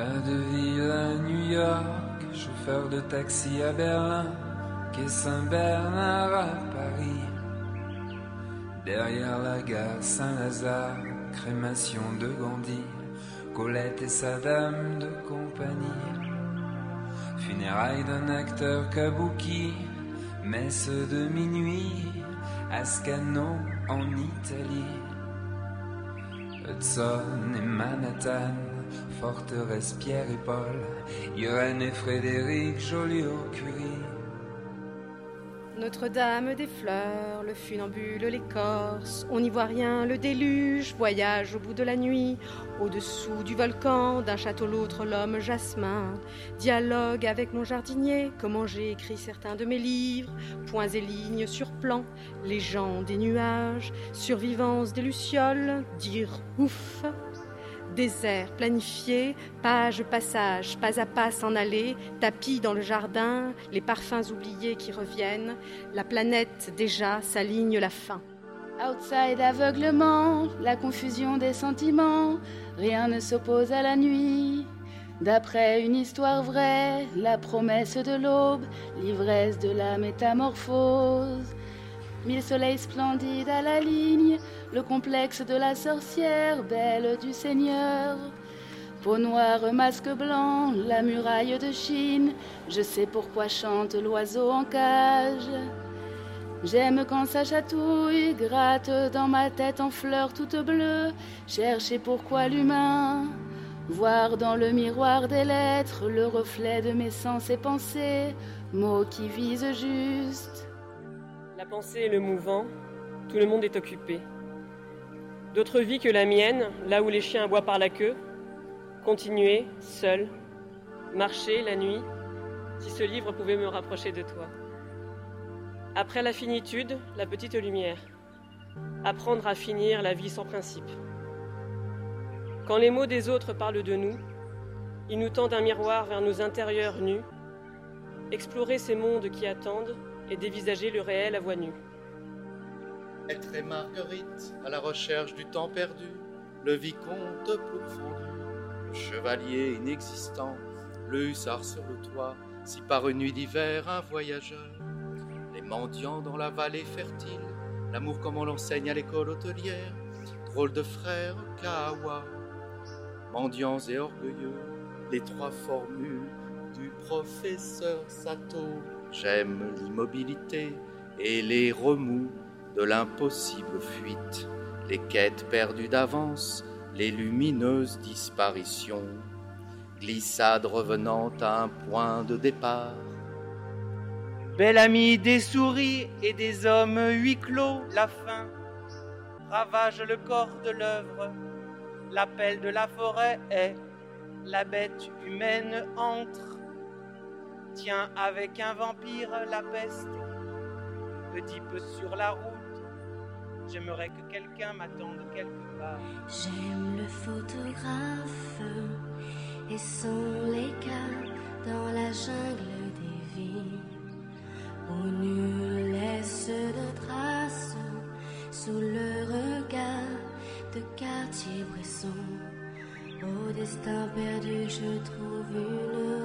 Bain de ville à New York, chauffeur de taxi à Berlin, quai Saint-Bernard à Paris. Derrière la gare Saint-Lazare, crémation de Gandhi, Colette et sa dame de compagnie. Funérailles d'un acteur kabuki, messe de minuit, Ascano en Italie. Hudson et Manhattan, forteresse Pierre et Paul, Irène et Frédéric Joliot-Curie. Notre-Dame des fleurs, le funambule, l'écorce, on n'y voit rien, le déluge, voyage au bout de la nuit, au-dessous du volcan, d'un château l'autre l'homme jasmin, dialogue avec mon jardinier, comment j'ai écrit certains de mes livres, points et lignes sur plan, les des nuages, survivance des lucioles, dire ouf, désert planifié, page, passage, pas à pas s'en aller, tapis dans le jardin, les parfums oubliés qui reviennent, la planète déjà s'aligne la fin. Outside aveuglement, la confusion des sentiments, rien ne s'oppose à la nuit. D'après une histoire vraie, la promesse de l'aube, l'ivresse de la métamorphose. Mille soleils splendides à la ligne, le complexe de la sorcière, belle du Seigneur. Peau noire, masque blanc, la muraille de Chine, je sais pourquoi chante l'oiseau en cage. J'aime quand ça chatouille, gratte dans ma tête en fleurs toutes bleues, chercher pourquoi l'humain. Voir dans le miroir des lettres le reflet de mes sens et pensées, mots qui visent juste. La pensée est le mouvant, tout le monde est occupé. D'autres vies que la mienne, là où les chiens aboient par la queue, continuer, seul, marcher la nuit, si ce livre pouvait me rapprocher de toi. Après la finitude, la petite lumière. Apprendre à finir la vie sans principe. Quand les mots des autres parlent de nous, ils nous tendent un miroir vers nos intérieurs nus. Explorer ces mondes qui attendent et dévisager le réel à voix nue. Être et Marguerite à la recherche du temps perdu, le vicomte pourfendu, le chevalier inexistant, le hussard sur le toit, si par une nuit d'hiver un voyageur, les mendiants dans la vallée fertile, l'amour comme on l'enseigne à l'école hôtelière, drôle de frères Kawa, mendiants et orgueilleux, les trois formules du professeur Sato. J'aime l'immobilité et les remous de l'impossible fuite, les quêtes perdues d'avance, les lumineuses disparitions, glissade revenant à un point de départ. Belle amie des souris et des hommes huis clos, la faim ravage le corps de l'œuvre. L'appel de la forêt est la bête humaine entre entretien avec un vampire, la peste. Petit peu sur la route, j'aimerais que quelqu'un m'attende quelque part. J'aime le photographe et son légat dans la jungle des vies. Où nul laisse de traces sous le regard de quartier Bresson Au destin perdu, je trouve une